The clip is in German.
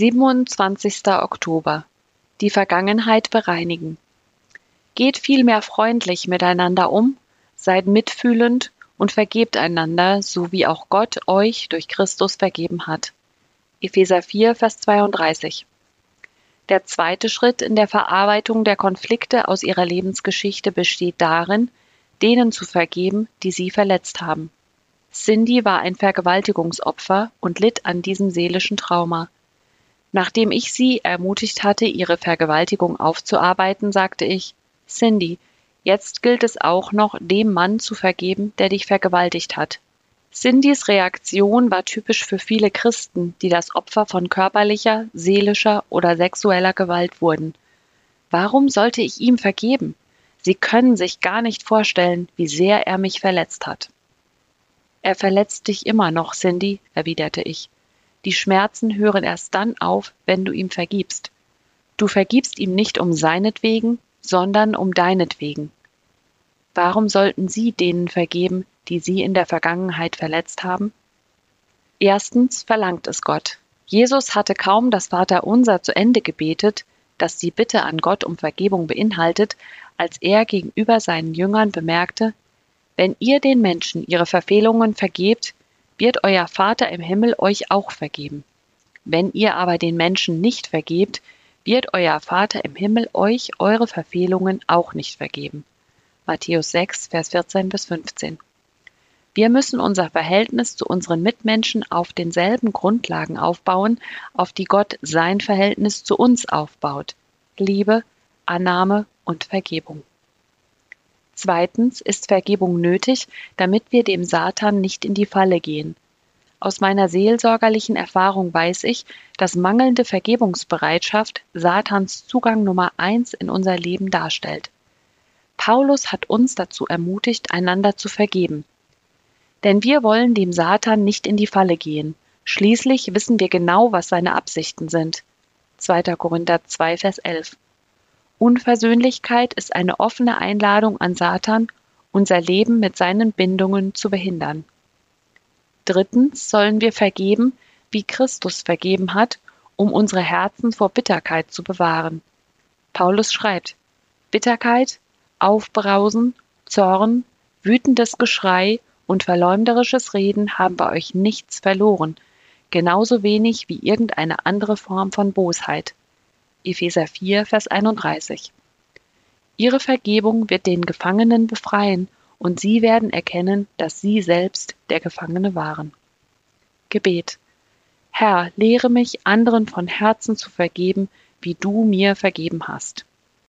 27. Oktober. Die Vergangenheit bereinigen. Geht vielmehr freundlich miteinander um, seid mitfühlend und vergebt einander, so wie auch Gott euch durch Christus vergeben hat. Epheser 4, Vers 32. Der zweite Schritt in der Verarbeitung der Konflikte aus ihrer Lebensgeschichte besteht darin, denen zu vergeben, die sie verletzt haben. Cindy war ein Vergewaltigungsopfer und litt an diesem seelischen Trauma. Nachdem ich sie ermutigt hatte, ihre Vergewaltigung aufzuarbeiten, sagte ich, Cindy, jetzt gilt es auch noch, dem Mann zu vergeben, der dich vergewaltigt hat. Cindys Reaktion war typisch für viele Christen, die das Opfer von körperlicher, seelischer oder sexueller Gewalt wurden. Warum sollte ich ihm vergeben? Sie können sich gar nicht vorstellen, wie sehr er mich verletzt hat. Er verletzt dich immer noch, Cindy, erwiderte ich. Die Schmerzen hören erst dann auf, wenn du ihm vergibst. Du vergibst ihm nicht um seinetwegen, sondern um deinetwegen. Warum sollten Sie denen vergeben, die Sie in der Vergangenheit verletzt haben? Erstens verlangt es Gott. Jesus hatte kaum das Vaterunser zu Ende gebetet, das die Bitte an Gott um Vergebung beinhaltet, als er gegenüber seinen Jüngern bemerkte, wenn ihr den Menschen ihre Verfehlungen vergebt, wird euer Vater im Himmel euch auch vergeben. Wenn ihr aber den Menschen nicht vergebt, wird euer Vater im Himmel euch eure Verfehlungen auch nicht vergeben. Matthäus 6, Vers 14 bis 15. Wir müssen unser Verhältnis zu unseren Mitmenschen auf denselben Grundlagen aufbauen, auf die Gott sein Verhältnis zu uns aufbaut. Liebe, Annahme und Vergebung. Zweitens ist Vergebung nötig, damit wir dem Satan nicht in die Falle gehen. Aus meiner seelsorgerlichen Erfahrung weiß ich, dass mangelnde Vergebungsbereitschaft Satans Zugang Nummer eins in unser Leben darstellt. Paulus hat uns dazu ermutigt, einander zu vergeben. Denn wir wollen dem Satan nicht in die Falle gehen. Schließlich wissen wir genau, was seine Absichten sind. 2. Korinther 2, Vers 11. Unversöhnlichkeit ist eine offene Einladung an Satan, unser Leben mit seinen Bindungen zu behindern. Drittens sollen wir vergeben, wie Christus vergeben hat, um unsere Herzen vor Bitterkeit zu bewahren. Paulus schreibt, Bitterkeit, Aufbrausen, Zorn, wütendes Geschrei und verleumderisches Reden haben bei euch nichts verloren, genauso wenig wie irgendeine andere Form von Bosheit. Epheser 4, Vers 31. Ihre Vergebung wird den Gefangenen befreien und sie werden erkennen, dass sie selbst der Gefangene waren. Gebet. Herr, lehre mich, anderen von Herzen zu vergeben, wie du mir vergeben hast.